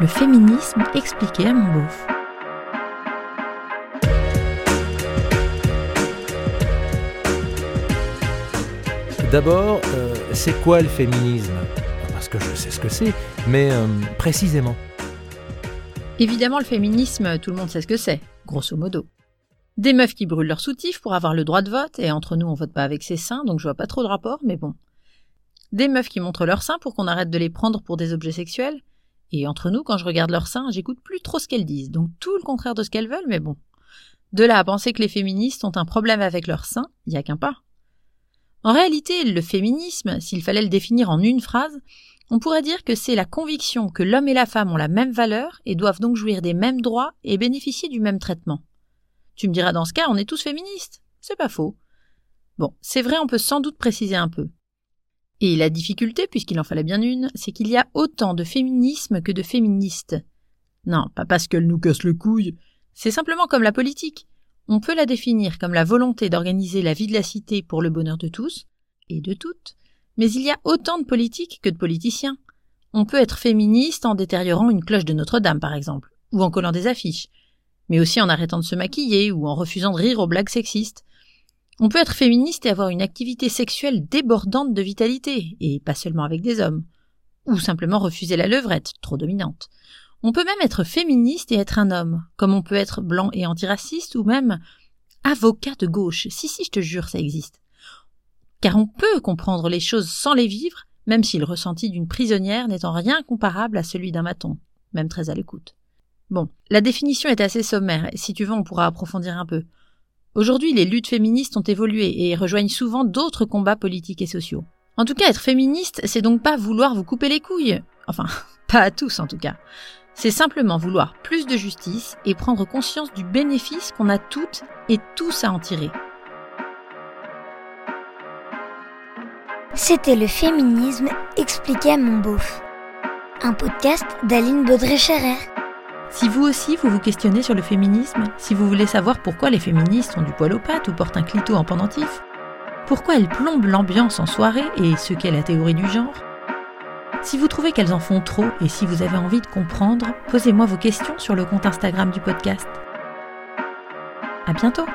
Le féminisme expliqué à mon beauf. D'abord, euh, c'est quoi le féminisme? Parce que je sais ce que c'est, mais euh, précisément. Évidemment, le féminisme, tout le monde sait ce que c'est, grosso modo. Des meufs qui brûlent leur soutif pour avoir le droit de vote, et entre nous on vote pas avec ses seins, donc je vois pas trop de rapport, mais bon. Des meufs qui montrent leurs seins pour qu'on arrête de les prendre pour des objets sexuels, et entre nous, quand je regarde leurs seins, j'écoute plus trop ce qu'elles disent, donc tout le contraire de ce qu'elles veulent, mais bon. De là à penser que les féministes ont un problème avec leurs seins, y a qu'un pas. En réalité, le féminisme, s'il fallait le définir en une phrase, on pourrait dire que c'est la conviction que l'homme et la femme ont la même valeur et doivent donc jouir des mêmes droits et bénéficier du même traitement. Tu me diras dans ce cas, on est tous féministes. C'est pas faux. Bon, c'est vrai, on peut sans doute préciser un peu. Et la difficulté, puisqu'il en fallait bien une, c'est qu'il y a autant de féminisme que de féministes. Non, pas parce qu'elle nous casse le couille. C'est simplement comme la politique. On peut la définir comme la volonté d'organiser la vie de la cité pour le bonheur de tous, et de toutes, mais il y a autant de politiques que de politiciens. On peut être féministe en détériorant une cloche de Notre-Dame, par exemple, ou en collant des affiches, mais aussi en arrêtant de se maquiller ou en refusant de rire aux blagues sexistes. On peut être féministe et avoir une activité sexuelle débordante de vitalité, et pas seulement avec des hommes. Ou simplement refuser la levrette, trop dominante. On peut même être féministe et être un homme, comme on peut être blanc et antiraciste, ou même avocat de gauche. Si, si, je te jure, ça existe. Car on peut comprendre les choses sans les vivre, même si le ressenti d'une prisonnière en rien comparable à celui d'un maton, même très à l'écoute. Bon, la définition est assez sommaire, et si tu veux on pourra approfondir un peu. Aujourd'hui, les luttes féministes ont évolué et rejoignent souvent d'autres combats politiques et sociaux. En tout cas, être féministe, c'est donc pas vouloir vous couper les couilles. Enfin, pas à tous en tout cas. C'est simplement vouloir plus de justice et prendre conscience du bénéfice qu'on a toutes et tous à en tirer. C'était le féminisme expliqué à mon beauf. Un podcast d'Aline Baudré-Scherer. Si vous aussi vous vous questionnez sur le féminisme, si vous voulez savoir pourquoi les féministes ont du poil aux pattes ou portent un clito en pendentif, pourquoi elles plombent l'ambiance en soirée et ce qu'est la théorie du genre, si vous trouvez qu'elles en font trop et si vous avez envie de comprendre, posez-moi vos questions sur le compte Instagram du podcast. À bientôt!